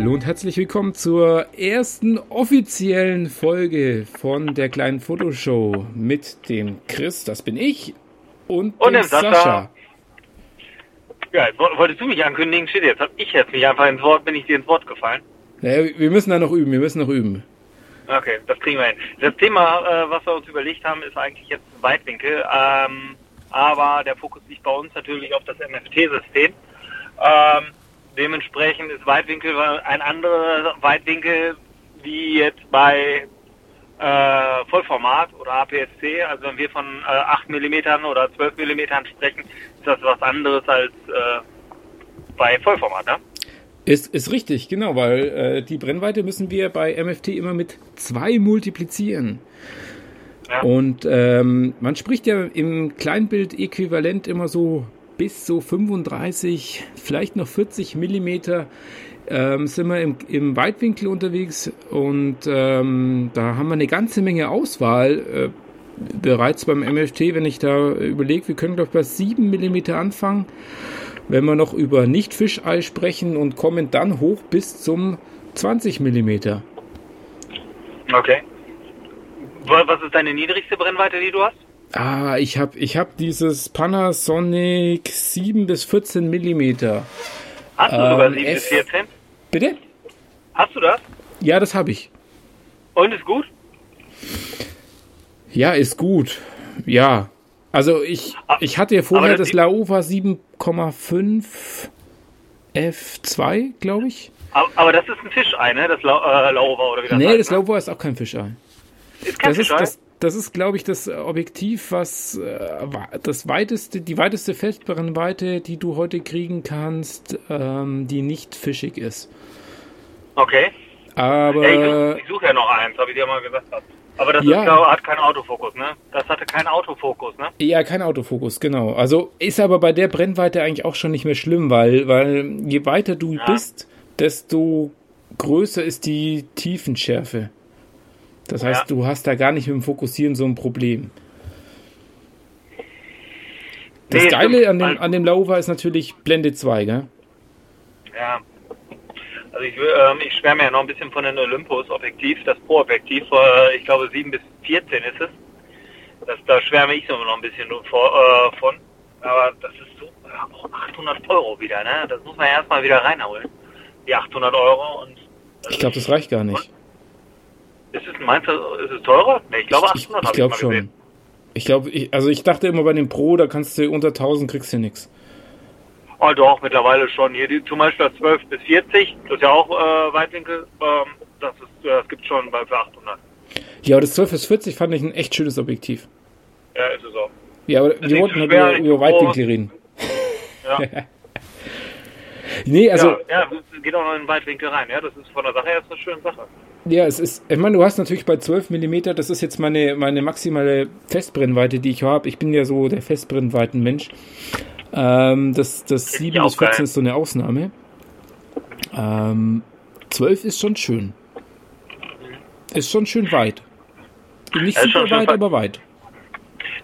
Hallo und herzlich willkommen zur ersten offiziellen Folge von der kleinen Fotoshow mit dem Chris, das bin ich, und, Und dem Sascha. Sascha. Ja, wolltest du mich ankündigen? Shit, jetzt hab ich jetzt mich einfach ins Wort, bin ich dir ins Wort gefallen. Naja, wir müssen da noch üben, wir müssen noch üben. Okay, das kriegen wir hin. Das Thema, äh, was wir uns überlegt haben, ist eigentlich jetzt Weitwinkel. Ähm, aber der Fokus liegt bei uns natürlich auf das MFT-System. Ähm, dementsprechend ist Weitwinkel ein anderer Weitwinkel wie jetzt bei äh, Vollformat oder APS-C. Also wenn wir von äh, 8 mm oder 12 mm sprechen, ist das was anderes als äh, bei Vollformat, ne? Ist, ist richtig, genau, weil äh, die Brennweite müssen wir bei MFT immer mit zwei multiplizieren. Ja. Und ähm, man spricht ja im Kleinbild-Äquivalent immer so bis so 35, vielleicht noch 40 Millimeter ähm, sind wir im, im Weitwinkel unterwegs und ähm, da haben wir eine ganze Menge Auswahl. Äh, bereits beim MFT, wenn ich da überlege, wir können glaube ich bei 7 Millimeter anfangen, wenn wir noch über Nicht-Fischei sprechen und kommen dann hoch bis zum 20 Millimeter. Okay. Wa- Was ist deine niedrigste Brennweite, die du hast? Ah, ich habe ich hab dieses Panasonic 7 bis 14 Millimeter. Hast du Ähm, sogar 7 F- bis 14? Bitte? Hast du das? Ja, das habe ich. Und ist gut? Ja, ist gut. Ja. Also ich, ich hatte ja vorher das das- Laowa 7,5 F2, glaube ich. Aber, aber das ist ein Fischei, ne? Das La äh, Laowa oder wie das Nee, heißt, das ne? Laowa ist auch kein Fischei. ist kein Das ist, Fischei. das, das ist, glaube ich, das Objektiv, was äh, das weiteste, die weiteste Festbrennweite, die du heute kriegen kannst, ähm, die nicht fischig ist. okay. Aber Ey, ich suche ich ja noch eins, habe ich dir mal gesagt. Aber das Ja. ist, hat keinen Autofokus, ne? Das hatte keinen Autofokus, ne? Ja, kein Autofokus, genau. Also ist aber bei der Brennweite eigentlich auch schon nicht mehr schlimm, weil, weil je weiter du Ja. bist, desto größer ist die Tiefenschärfe. Das heißt, Ja. du hast da gar nicht mit dem Fokussieren so ein Problem. Das Nee, Geile an dem, Also- an dem Laowa ist natürlich Blende 2, gell? Ja. Also ich, ähm, ich schwärme ja noch ein bisschen von den Olympus-Objektiv, das Pro-Objektiv, äh, ich glaube 7 bis 14 ist es. Das, da schwärme ich so noch ein bisschen vor, äh, von. Aber das ist so, ja, auch 800 Euro wieder, ne? Das muss man ja erstmal wieder reinholen. Die 800 Euro und... Ich glaube, das reicht gar nicht. Ist es, meinst du, ist es teurer? Ne, ich glaube Ich, 800 ich habe glaube mal schon. gesehen. Ich glaube, ich, also ich dachte immer bei dem Pro, da kannst du unter 1000 kriegst du nichts. Oh doch, mittlerweile schon. Hier die, zum Beispiel das 12 bis 40, das ist ja auch äh, Weitwinkel, ähm, das, ist, äh, das gibt schon bei für 800. Ja, aber das 12 bis 40 fand ich ein echt schönes Objektiv. Ja, ist es auch. Ja, aber nicht wir wollten halt über, über. Weitwinkel reden. Ja. Nee, also, ja, ja, geht auch noch in den Weitwinkel rein. Ja, das ist von der Sache her eine schöne Sache. Ja, es ist, ich meine, du hast natürlich bei 12 mm, das ist jetzt meine, meine maximale Festbrennweite, die ich habe. Ich bin ja so der Festbrennweiten-Mensch. Ähm, das das Find ich 7 bis auch geil. 14 ist so eine Ausnahme. Ähm, 12 ist schon schön. Ist schon schön weit. Nicht super weit, aber weit.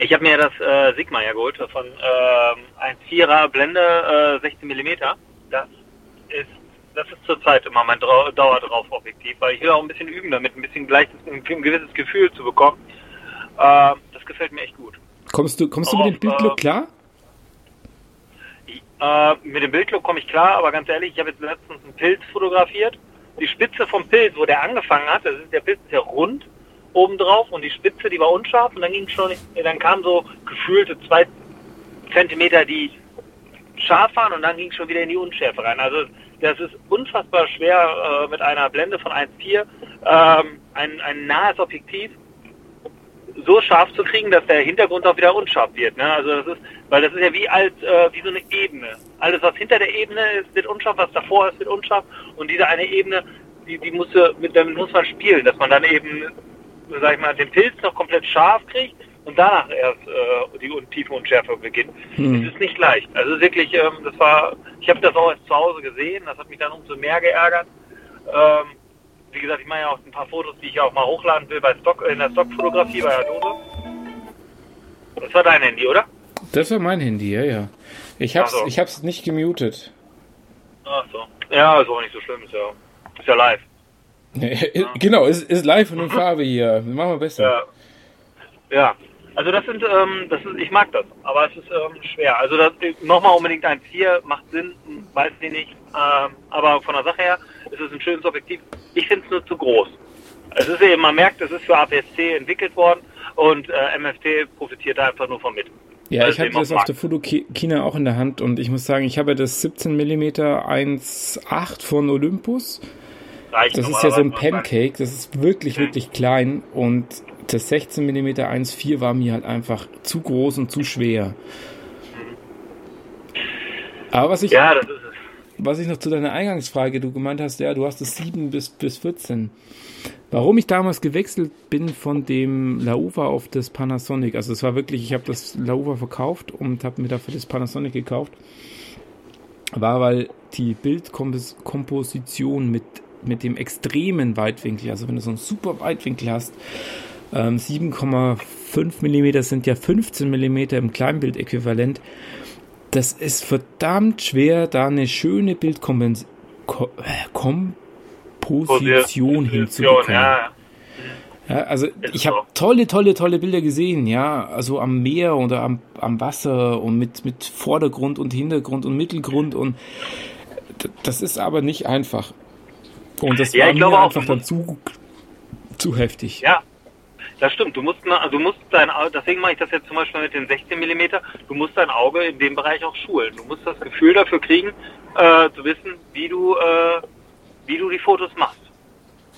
Ich habe mir das äh, Sigma ja geholt von ähm, 1,4er Blende äh, 16 mm. Das ist das ist zurzeit immer mein Drau Dauer drauf Objektiv, weil ich will auch ein bisschen üben damit, ein bisschen gleiches, ein, ein gewisses Gefühl zu bekommen. Ähm, das gefällt mir echt gut. Kommst du, kommst du mit dem Bildlook äh, klar? Äh, mit dem Bildlook komme ich klar, aber ganz ehrlich, ich habe jetzt letztens einen Pilz fotografiert. Die Spitze vom Pilz, wo der angefangen hat, das ist, der Pilz ist ja rund obendrauf und die Spitze, die war unscharf und dann ging schon, dann kamen so gefühlte zwei Zentimeter, die scharf waren und dann ging es schon wieder in die Unschärfe rein. Also das ist unfassbar schwer äh, mit einer Blende von 1,4 ähm, ein, ein nahes Objektiv so scharf zu kriegen, dass der Hintergrund auch wieder unscharf wird. Ne? Also das ist, weil das ist ja wie als äh, wie so eine Ebene. Alles was hinter der Ebene ist, wird unscharf, was davor ist, wird unscharf. Und diese eine Ebene, die, die musst du, mit damit muss man spielen, dass man dann eben, sag ich mal, den Pilz noch komplett scharf kriegt und danach erst äh, die tiefe Unschärfe beginnt. Hm. Es ist nicht leicht. Also wirklich, ähm, das war, ich habe das auch erst zu Hause gesehen, das hat mich dann umso mehr geärgert. Ähm, wie gesagt, ich mache ja auch ein paar Fotos, die ich auch mal hochladen will bei Stock, in der Stockfotografie bei Adobe. Das war dein Handy, oder? Das war mein Handy, ja, ja. Ich hab's, so. ich hab's nicht gemutet. Ach so. Ja, ist auch nicht so schlimm, ist ja. Ist ja live. Genau, ist, ist live und in Farbe hier. Machen wir besser. Ja. Ja. Also das sind, ähm, das ist, ich mag das, aber es ist ähm, schwer. Also das nochmal unbedingt ein 4 macht Sinn, weiß ich nicht. Ähm, aber von der Sache her ist es ein schönes Objektiv. Ich finde es nur zu groß. Es ist eben, man merkt, es ist für APS-C entwickelt worden und äh, MFT profitiert da einfach nur von mit. Ja, ich hatte das auf der Fotokina auch in der Hand und ich muss sagen, ich habe das 17 mm 1.8 von Olympus. Reicht das ist ja so ein Pancake, das ist wirklich, wirklich klein und das 16 mm 1.4 war mir halt einfach zu groß und zu schwer. Aber was ich, ja, was ich noch zu deiner Eingangsfrage, du gemeint hast, ja, du hast es 7 bis, bis 14. Warum ich damals gewechselt bin von dem Lauva auf das Panasonic, also es war wirklich, ich habe das Lauva verkauft und habe mir dafür das Panasonic gekauft, war, weil die Bildkomposition mit, mit dem extremen Weitwinkel, also wenn du so einen super Weitwinkel hast, 7,5 ähm, mm sind ja 15 mm im Kleinbildäquivalent. Das ist verdammt schwer, da eine schöne Bildkomposition hinzubekommen. Ja. Ja, also ich habe tolle, tolle, tolle Bilder gesehen, ja, also am Meer oder am, am Wasser und mit, mit Vordergrund und Hintergrund und Mittelgrund und das ist aber nicht einfach. Und das ja, war mir einfach dann zu, zu heftig. Ja, das stimmt. Du musst, du musst dein deswegen mache ich das jetzt zum Beispiel mit den 16 mm, du musst dein Auge in dem Bereich auch schulen. Du musst das Gefühl dafür kriegen, äh, zu wissen, wie du, äh, wie du die Fotos machst.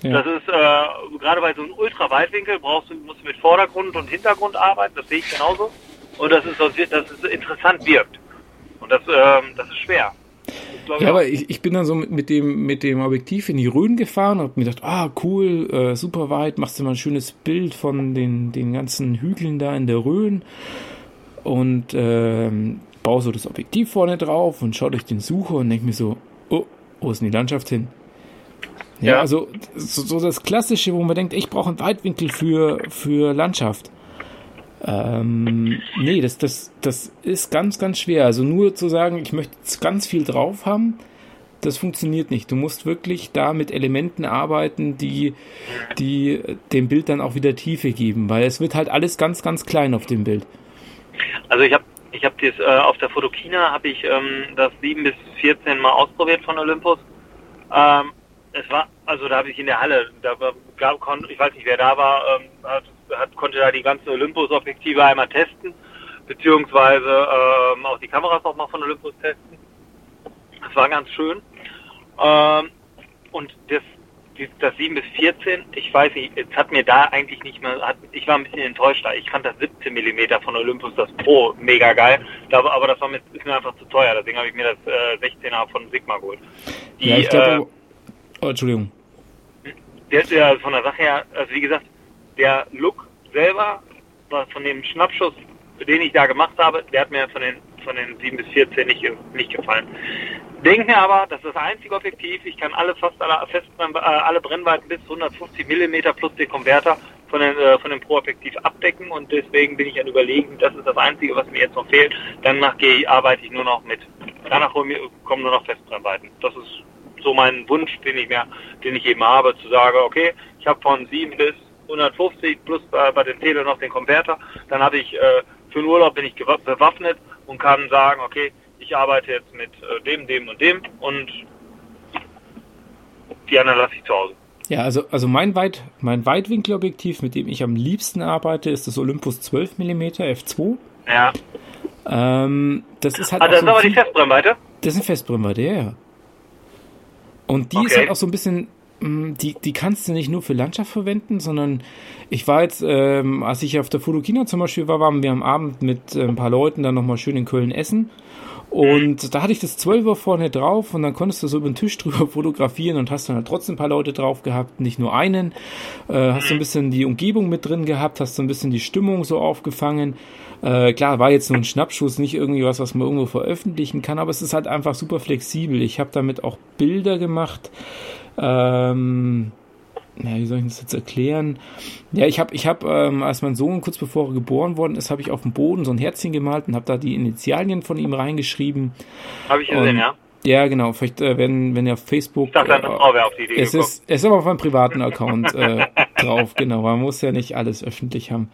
Ja. Das ist äh, gerade bei so einem Ultraweitwinkel brauchst du, musst du mit Vordergrund und Hintergrund arbeiten, das sehe ich genauso. Und das ist, dass es interessant wirkt. Und das, ähm, das ist schwer ja, aber ich, ich bin dann so mit, mit, dem, mit dem Objektiv in die Rhön gefahren und mir gedacht, ah, cool, äh, super weit, machst du mal ein schönes Bild von den, den ganzen Hügeln da in der Rhön und ähm, baue so das Objektiv vorne drauf und schaue durch den Sucher und denke mir so, oh, wo ist denn die Landschaft hin? Ja, ja. also so, so, das Klassische, wo man denkt, ich brauche einen Weitwinkel für, für Landschaft. Ähm, nee, das, das, das ist ganz, ganz schwer. Also nur zu sagen, ich möchte ganz viel drauf haben, das funktioniert nicht. Du musst wirklich da mit Elementen arbeiten, die, die dem Bild dann auch wieder Tiefe geben, weil es wird halt alles ganz, ganz klein auf dem Bild. Also ich habe ich habe das äh, auf der Fotokina habe ich ähm, das 7 bis 14 mal ausprobiert von Olympus. Ähm, es war also da habe ich in der Halle, da war, ich weiß nicht wer da war, ähm, hat hat, konnte da die ganzen Olympus-Objektive einmal testen, beziehungsweise ähm, auch die Kameras auch mal von Olympus testen. Das war ganz schön. Ähm, und das, das 7 bis 14, ich weiß nicht, es hat mir da eigentlich nicht mehr, hat, ich war ein bisschen enttäuscht da. Ich fand das 17 mm von Olympus, das Pro, mega geil. Da, aber das war mir, ist mir einfach zu teuer, deswegen habe ich mir das äh, 16er von Sigma geholt. Die, ja, ich glaube, äh, oh, Entschuldigung. Der ist ja von der Sache her, also wie gesagt, der Look selber von dem Schnappschuss, den ich da gemacht habe, der hat mir von den, von den 7 bis 14 nicht, nicht gefallen. Denke mir aber, das ist das einzige Objektiv, ich kann alle fast alle, Festbrenn, äh, alle Brennweiten bis 150 mm plus den Konverter von, den, äh, von dem Pro-Objektiv abdecken und deswegen bin ich an überlegen, das ist das einzige, was mir jetzt noch fehlt. Danach gehe arbeite ich nur noch mit. Danach kommen nur noch Festbrennweiten. Das ist so mein Wunsch, den ich mir, den ich eben habe, zu sagen, okay, ich habe von 7 bis 150 plus bei, bei den Tele noch den Konverter. Dann habe ich äh, für den Urlaub bin ich bewaffnet und kann sagen, okay, ich arbeite jetzt mit äh, dem, dem und dem und die anderen lasse ich zu Hause. Ja, also, also mein, Weit, mein Weitwinkelobjektiv, mit dem ich am liebsten arbeite, ist das Olympus 12 mm f2. Ja. Ähm, das ist halt. Ah, das so ist aber die Festbrennweite? Das ist eine Festbrennweite, ja, ja. Und die okay. ist halt auch so ein bisschen die, die kannst du nicht nur für Landschaft verwenden, sondern ich war jetzt, ähm, als ich auf der Fotokina zum Beispiel war, waren wir am Abend mit äh, ein paar Leuten dann nochmal schön in Köln essen. Und da hatte ich das 12er vorne drauf und dann konntest du so über den Tisch drüber fotografieren und hast dann halt trotzdem ein paar Leute drauf gehabt, nicht nur einen. Äh, hast so ein bisschen die Umgebung mit drin gehabt, hast so ein bisschen die Stimmung so aufgefangen. Äh, klar, war jetzt nur ein Schnappschuss, nicht irgendwie was, was man irgendwo veröffentlichen kann, aber es ist halt einfach super flexibel. Ich habe damit auch Bilder gemacht ähm, ja, wie soll ich das jetzt erklären? Ja, ich habe, ich hab, ähm, als mein Sohn kurz bevor er geboren worden ist, habe ich auf dem Boden so ein Herzchen gemalt und habe da die Initialien von ihm reingeschrieben. Habe ich gesehen, und, ja. Ja, genau. Vielleicht, äh, wenn, wenn ihr auf Facebook. Ich dachte, deine Frau wäre auf die Idee es ist, es ist aber auf einem privaten Account äh, drauf, genau. Man muss ja nicht alles öffentlich haben.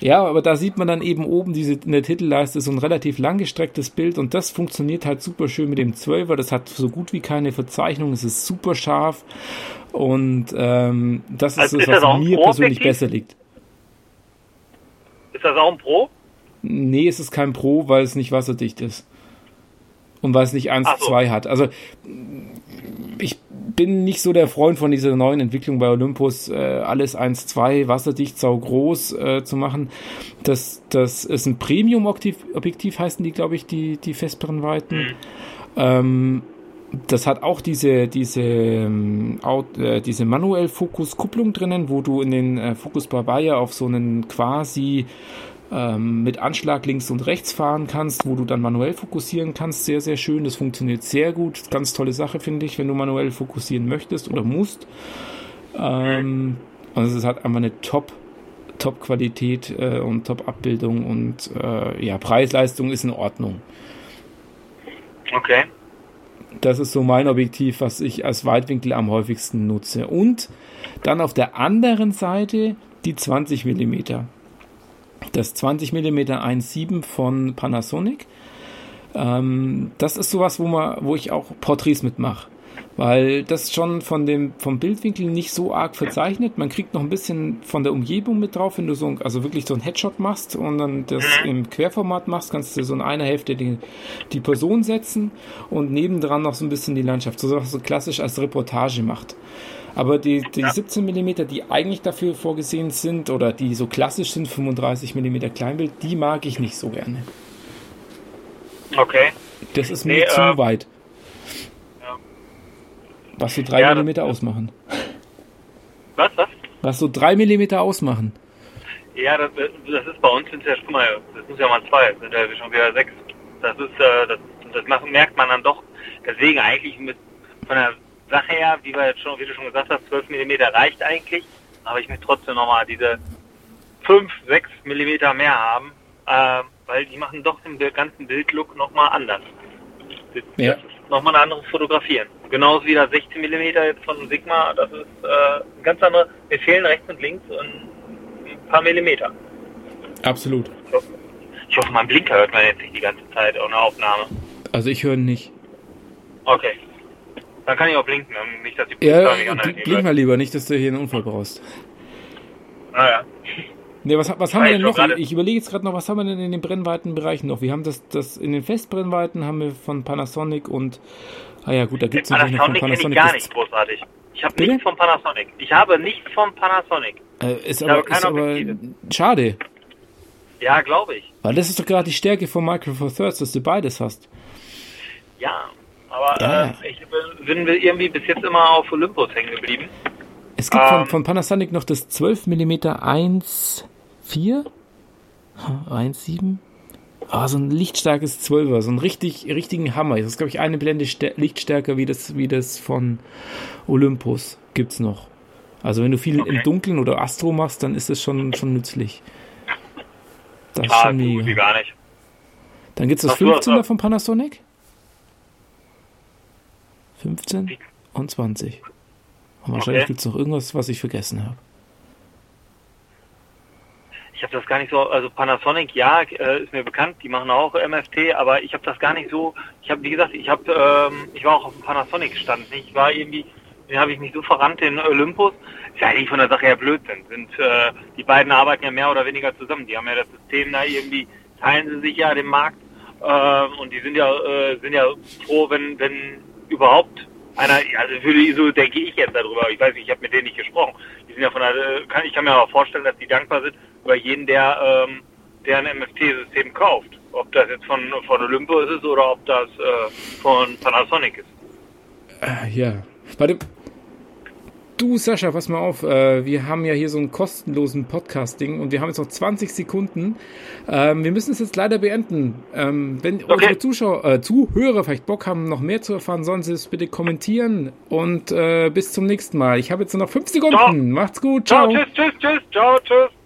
Ja, aber da sieht man dann eben oben diese in der Titelleiste so ein relativ langgestrecktes Bild und das funktioniert halt super schön mit dem 12er. Das hat so gut wie keine Verzeichnung. Es ist super scharf und ähm, das ist also das, was mir persönlich besser liegt. Ist das auch ein Pro? Nee, es ist kein Pro, weil es nicht wasserdicht ist. Und weil es nicht 1 zu so. 2 hat. Also ich bin nicht so der Freund von dieser neuen Entwicklung bei Olympus, äh, alles 1-2, wasserdicht, sau groß äh, zu machen. Das, das ist ein Premium-Objektiv, heißen die, glaube ich, die, die Festbrennweiten. Mhm. Ähm, das hat auch diese, diese, ähm, äh, diese manuell Fokus-Kupplung drinnen, wo du in den äh, Focus Bayer auf so einen quasi ähm, mit Anschlag links und rechts fahren kannst, wo du dann manuell fokussieren kannst. Sehr, sehr schön. Das funktioniert sehr gut. Ganz tolle Sache, finde ich, wenn du manuell fokussieren möchtest oder musst. Ähm, also es hat einfach eine Top- Top-Qualität äh, und Top-Abbildung und äh, ja, Preis-Leistung ist in Ordnung. Okay. Das ist so mein Objektiv, was ich als Weitwinkel am häufigsten nutze. Und dann auf der anderen Seite die 20 mm das 20 mm 1.7 von Panasonic. Ähm, das ist sowas, wo, man, wo ich auch Porträts mitmache. Weil das schon von dem, vom Bildwinkel nicht so arg verzeichnet. Man kriegt noch ein bisschen von der Umgebung mit drauf, wenn du so, also wirklich so ein Headshot machst und dann das im Querformat machst, kannst du so in einer Hälfte die, die Person setzen und nebendran noch so ein bisschen die Landschaft. So was so klassisch als Reportage macht. Aber die, die ja. 17 mm, die eigentlich dafür vorgesehen sind oder die so klassisch sind, 35 mm Kleinbild, die mag ich nicht so gerne. Okay. Das ist mir nee, zu äh, weit. Was so 3 ja, mm ausmachen. Was, was? Was so 3 mm ausmachen. Ja, das, das ist bei uns sind ja, guck mal, das sind ja mal zwei, sind ja schon wieder sechs. Das ist, äh, das, das merkt man dann doch. Deswegen eigentlich mit von der Sache her, wie, wir jetzt schon, wie du schon gesagt hast, 12 mm reicht eigentlich, aber ich möchte trotzdem nochmal diese 5, 6 mm mehr haben, äh, weil die machen doch den ganzen Bildlook nochmal anders. Das ja. ist nochmal ein anderes Fotografieren. Genauso wie das 16 mm jetzt von Sigma, das ist äh, ein ganz andere, mir fehlen rechts und links ein paar Millimeter. Absolut. Ich hoffe, ich hoffe, mein Blinker hört man jetzt nicht die ganze Zeit ohne Aufnahme. Also ich höre ihn nicht. Okay. Dann kann ich auch blinken, nicht, dass die Ja, blink, blink mal lieber, nicht, dass du hier einen Unfall brauchst. Naja. Ah, Ne, was, was haben wir denn noch? Ich überlege jetzt gerade noch, was haben wir denn in den Brennweitenbereichen noch? Wir haben das, das in den Festbrennweiten haben wir von Panasonic und ah ja gut, da gibt es natürlich noch von Panasonic. Ich gar nicht großartig. Ich habe nichts von Panasonic. Ich habe nichts von Panasonic. Äh, ist ich aber, ist aber schade. Ja, glaube ich. Weil das ist doch gerade die Stärke von Micro Four Thirds, dass du beides hast. Ja, aber ja. äh, ich bin irgendwie bis jetzt immer auf Olympus hängen geblieben. Es gibt ähm, von, von, Panasonic noch das 12 mm 1.4, 1.7. Ah, so ein lichtstarkes 12er, so einen richtig, richtigen Hammer. Das ist, glaube ich, eine Blende lichtstärker wie das, wie das von Olympus. Gibt's noch. Also wenn du viel okay. im Dunkeln oder Astro machst, dann ist das schon, schon nützlich. Das ist schon mega. Gar nicht. Dann gibt es das 15er von Panasonic. 15 und 20. Und wahrscheinlich okay. gibt es noch irgendwas, was ich vergessen habe. Ich habe das gar nicht so, also Panasonic, ja, äh, ist mir bekannt, die machen auch MFT, aber ich habe das gar nicht so, ich habe, wie gesagt, ich habe, ähm, ich war auch auf dem Panasonic-Stand, ich war irgendwie, den habe ich mich so verrannt, den Olympus, ist ja eigentlich von der Sache her Blödsinn, sind, äh, die beiden arbeiten ja mehr oder weniger zusammen, die haben ja das System da irgendwie, teilen sie sich ja den Markt, äh, und die sind ja, äh, sind ja froh, wenn, wenn überhaupt einer, also für so denke ich jetzt darüber, ich weiß nicht, ich habe mit denen nicht gesprochen. Die sind ja von der, kann, ich kann mir aber vorstellen, dass die dankbar sind über jeden, der, ähm, der ein MFT-System kauft. Ob das jetzt von, von Olympus ist oder ob das äh, von Panasonic ist. Äh, ja. Warte, Du, Sascha, pass mal auf. Äh, wir haben ja hier so einen kostenlosen Podcasting und wir haben jetzt noch 20 Sekunden. Ähm, wir müssen es jetzt leider beenden. Ähm, wenn okay. unsere Zuschauer, äh, Zuhörer vielleicht Bock haben, noch mehr zu erfahren, sollen sie es bitte kommentieren. Und äh, bis zum nächsten Mal. Ich habe jetzt nur noch 5 Sekunden. Ciao. Macht's gut. Ciao. Ciao. Tschüss, tschüss, tschüss. Ciao, tschüss.